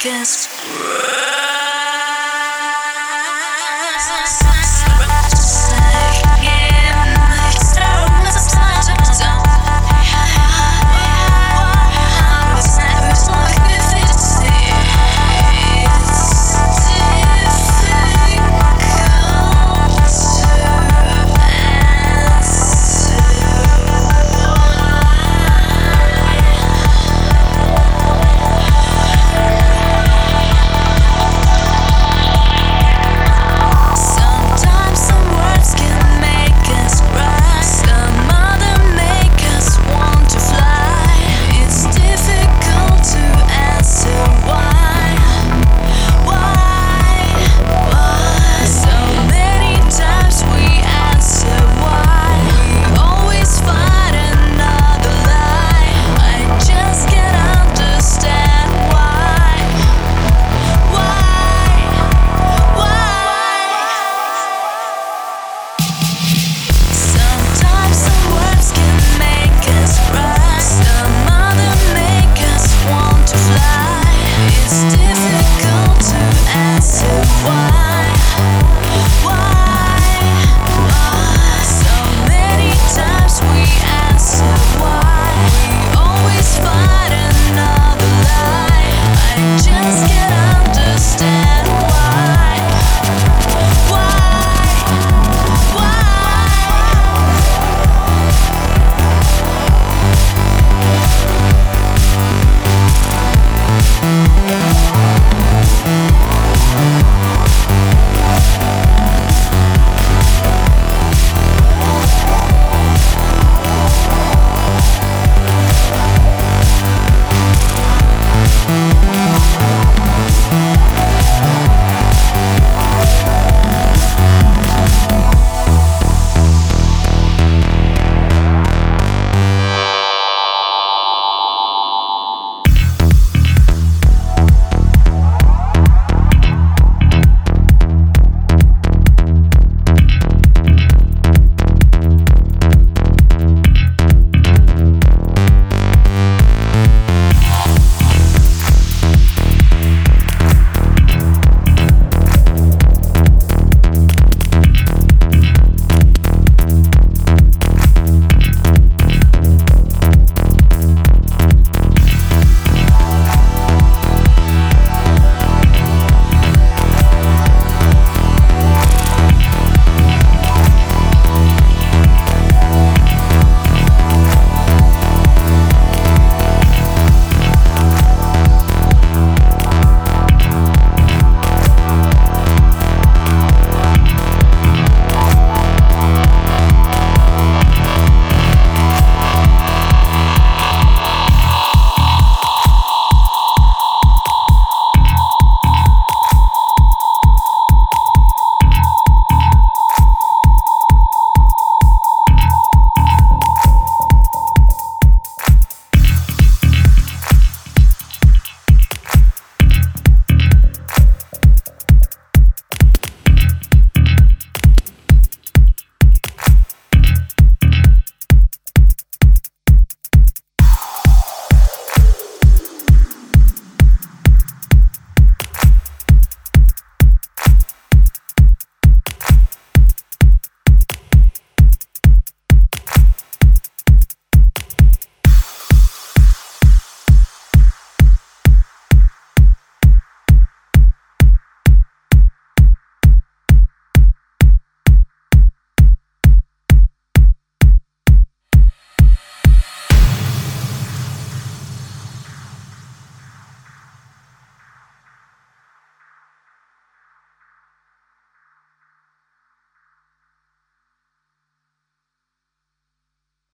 Sometimes